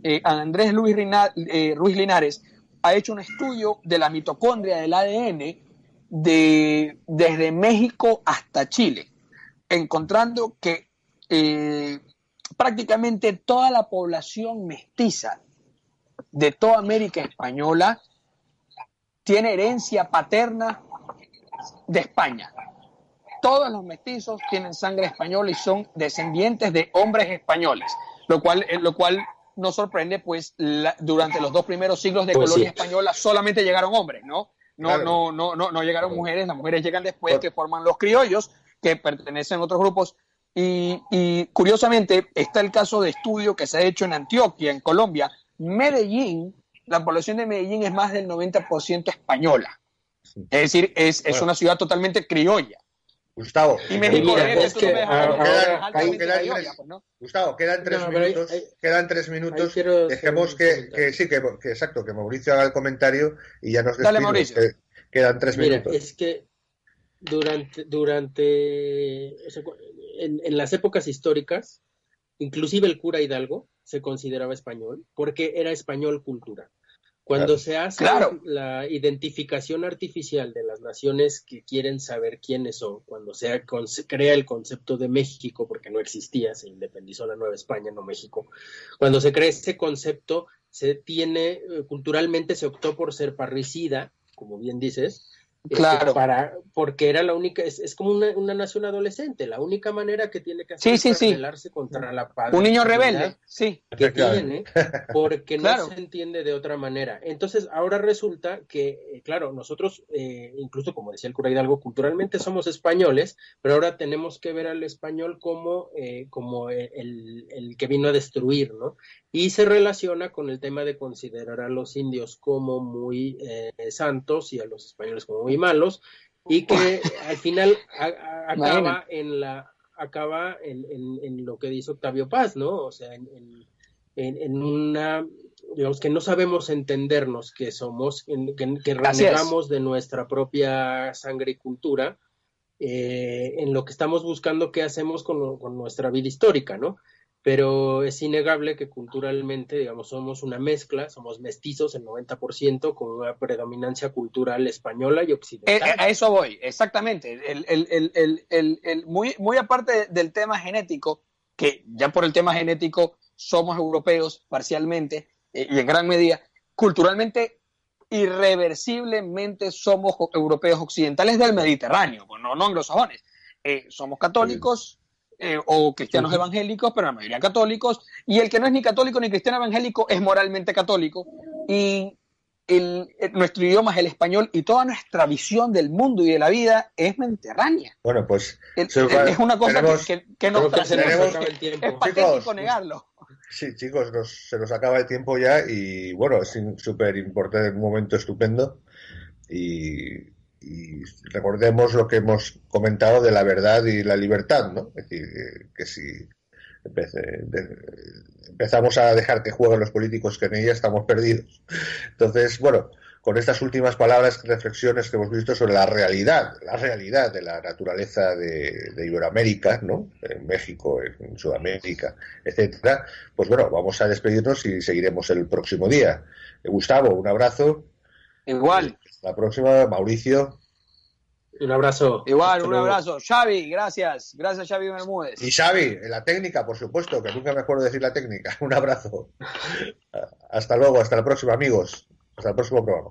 Eh, Andrés Luis eh, Ruiz Linares ha hecho un estudio de la mitocondria del ADN de, desde México hasta Chile encontrando que eh, prácticamente toda la población mestiza de toda América Española tiene herencia paterna de España. Todos los mestizos tienen sangre española y son descendientes de hombres españoles, lo cual, eh, lo cual no sorprende, pues durante los dos primeros siglos de pues colonia española solamente llegaron hombres, ¿no? No, no, no, no, no llegaron mujeres, las mujeres llegan después que forman los criollos que pertenecen a otros grupos. Y, curiosamente está el caso de estudio que se ha hecho en Antioquia, en Colombia. Medellín, la población de Medellín es más del 90% española. Es decir, es, es una ciudad totalmente criolla. Gustavo, y México es que, Gustavo, quedan tres minutos, quedan tres minutos. Dejemos que, que, sí, que, que, exacto, que Mauricio haga el comentario y ya nos despedimos. quedan tres minutos. Es que durante, durante en, las épocas históricas, inclusive el cura Hidalgo se consideraba español porque era español cultura. Cuando se hace la identificación artificial de las naciones que quieren saber quiénes son, cuando se crea el concepto de México, porque no existía, se independizó la Nueva España, no México, cuando se crea ese concepto, se tiene, eh, culturalmente se optó por ser parricida, como bien dices, este, claro. para, porque era la única, es, como una, nación adolescente, la única manera que tiene que hacer sí, sí, contra la paz. Un niño rebelde, sí. Que tiene, porque no se entiende de otra manera. Entonces, ahora resulta que, eh, claro, nosotros, eh, incluso como decía el cura Hidalgo, culturalmente somos españoles, pero ahora tenemos que ver al español como, eh, como el, el que vino a destruir, ¿no? y se relaciona con el tema de considerar a los indios como muy eh, santos y a los españoles como muy malos y que al final acaba en la acaba en, lo que dice Octavio Paz, ¿no? O sea, en, una digamos que no sabemos entendernos que somos, que, renegamos de nuestra propia sangre y cultura, eh, en lo que estamos buscando qué hacemos con, con nuestra vida histórica, ¿no? Pero es innegable que culturalmente, digamos, somos una mezcla, somos mestizos el 90% con una predominancia cultural española y occidental. Eh, a eso voy, exactamente. El, muy, muy aparte del tema genético, que ya por el tema genético somos europeos parcialmente eh, y en gran medida, culturalmente irreversiblemente somos europeos occidentales del Mediterráneo, no, no anglosajones. Eh, somos católicos, eh, o cristianos evangélicos, pero la mayoría católicos, y el que no es ni católico ni cristiano evangélico es moralmente católico, y el, nuestro idioma es el español y toda nuestra visión del mundo y de la vida es mediterránea. Bueno, pues es una cosa que, que, nos trascendemos. Es patético negarlo. Sí, chicos, se nos acaba el tiempo ya y bueno, es súper importante, un momento estupendo y y recordemos lo que hemos comentado de la verdad y la libertad, ¿no? Es decir, que, si empezamos a dejar que jueguen los políticos que en ella estamos perdidos. Entonces, bueno, con estas últimas palabras, reflexiones que hemos visto sobre la realidad, la realidad de la naturaleza de, Iberoamérica, ¿no? En México, en Sudamérica, etcétera. Pues bueno, vamos a despedirnos y seguiremos el próximo día. Gustavo, un abrazo. Igual. La próxima, Mauricio. Un abrazo. Igual, un abrazo. Xavi, gracias. Gracias, Xavi Bermúdez. Y Xavi, en la técnica, por supuesto, que nunca me acuerdo decir la técnica. Un abrazo. Hasta luego, hasta la próxima, amigos. Hasta el próximo programa.